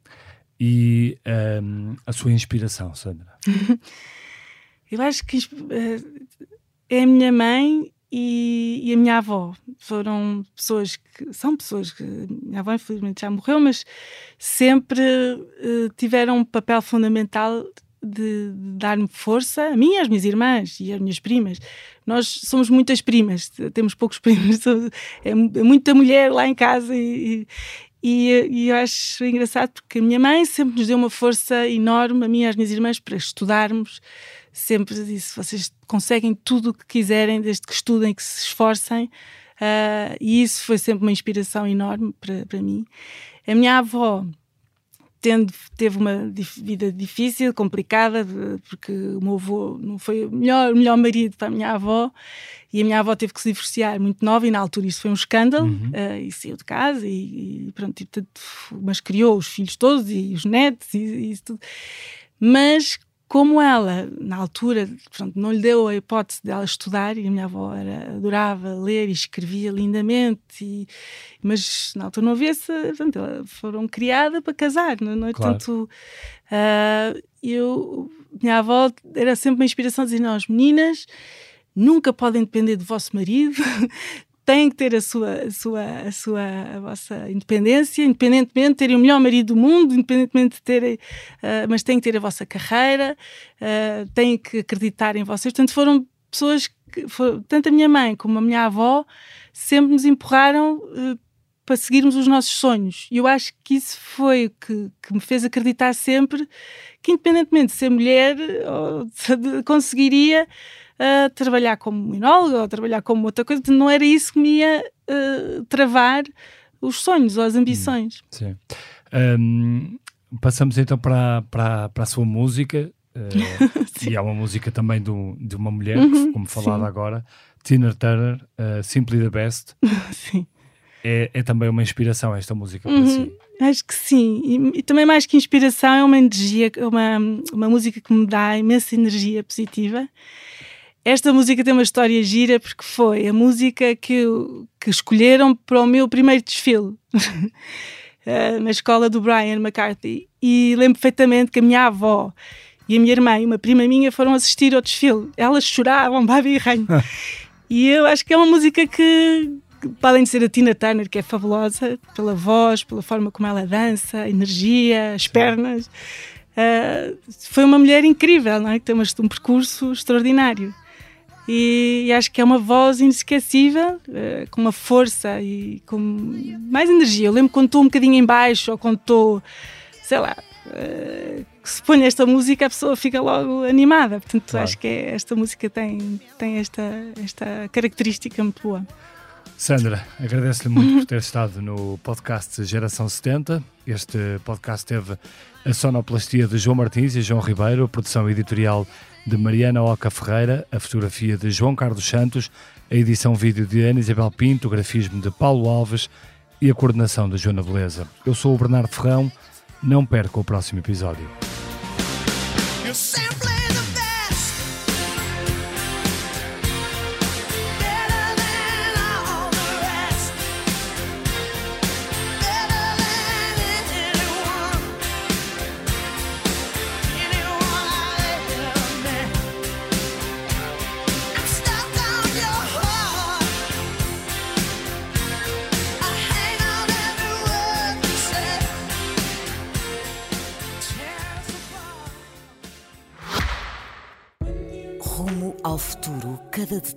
E um, a sua inspiração, Sandra? <laughs> Eu acho que uh, é a minha mãe e, e, a minha avó foram pessoas que são pessoas que minha avó infelizmente já morreu, mas sempre uh, tiveram um papel fundamental de, de dar-me força, a mim, às minhas irmãs e às minhas primas. Nós somos muitas primas, temos poucos <laughs> primos, é, é muita mulher lá em casa e, e, e, eu acho engraçado porque a minha mãe sempre nos deu uma força enorme, a mim e às minhas irmãs, para estudarmos sempre disse: vocês conseguem tudo o que quiserem, desde que estudem, que se esforcem. Uh, e isso foi sempre uma inspiração enorme para, para mim. A minha avó tendo, teve uma vida difícil, complicada, porque o meu avô não foi o melhor, o melhor marido para a minha avó, e a minha avó teve que se divorciar muito nova, e na altura isso foi um escândalo, uhum. uh, e saiu de casa, e, e pronto, e, mas criou os filhos todos, e os netos, e, e isso tudo. Mas como ela, na altura, pronto, não lhe deu a hipótese dela estudar, e a minha avó era, adorava ler e escrevia lindamente, e, mas na altura não havia essa. Portanto, foram criadas para casar, não é? Claro. Tanto, uh, eu, minha avó era sempre uma inspiração dizer: nós, meninas, nunca podem depender do vosso marido, têm que ter a sua, a sua, a sua, a vossa independência, independentemente de terem o melhor marido do mundo, independentemente de terem, uh, mas têm que ter a vossa carreira, uh, têm que acreditar em vocês. Portanto, foram pessoas que, tanto a minha mãe como a minha avó, sempre nos empurraram uh, para seguirmos os nossos sonhos. E eu acho que isso foi o que, que me fez acreditar sempre que, independentemente de ser mulher, <laughs> conseguiria uh, trabalhar como minóloga ou trabalhar como outra coisa. Não era isso que me ia uh, travar os sonhos ou as ambições. Hum, sim. Um, passamos então para, para, para a sua música. <laughs> Uh, e é uma música também do, de uma mulher, uhum, como falado sim. agora, Tina Turner, uh, Simply the Best. <laughs> sim. É, é, também uma inspiração esta música para uhum, si. Acho que sim. E, e, também mais que inspiração, é uma energia, uma, uma música que me dá imensa energia positiva esta música tem uma história gira porque foi a música que, que escolheram para o meu primeiro desfile <laughs> eh, na escola do Brian McCarthy. E lembro perfeitamente que a minha avó e a minha irmã e uma prima minha foram assistir ao desfile. Elas choravam, <laughs> babi e ranho. e eu acho que é uma música que, para além de ser a Tina Turner, que é fabulosa, pela voz, pela forma como ela dança, a energia, as pernas, uh, foi uma mulher incrível, não é? que tem um percurso extraordinário e, e, acho que é uma voz inesquecível, uh, com uma força e com mais energia. Eu lembro quando estou um bocadinho em baixo ou quando estou, sei lá, uh, se põe esta música a pessoa fica logo animada. Portanto, claro. acho que é, esta música tem, tem esta, esta característica muito boa. Sandra, agradeço-lhe muito por ter estado no podcast Geração 70. Este podcast teve a sonoplastia de João Martins e João Ribeiro, produção editorial de Mariana Oca Ferreira, a fotografia de João Carlos Santos, a edição vídeo de Ana Isabel Pinto, o grafismo de Paulo Alves e a coordenação de Joana Beleza. Eu sou o Bernardo Ferrão, não perca o próximo episódio.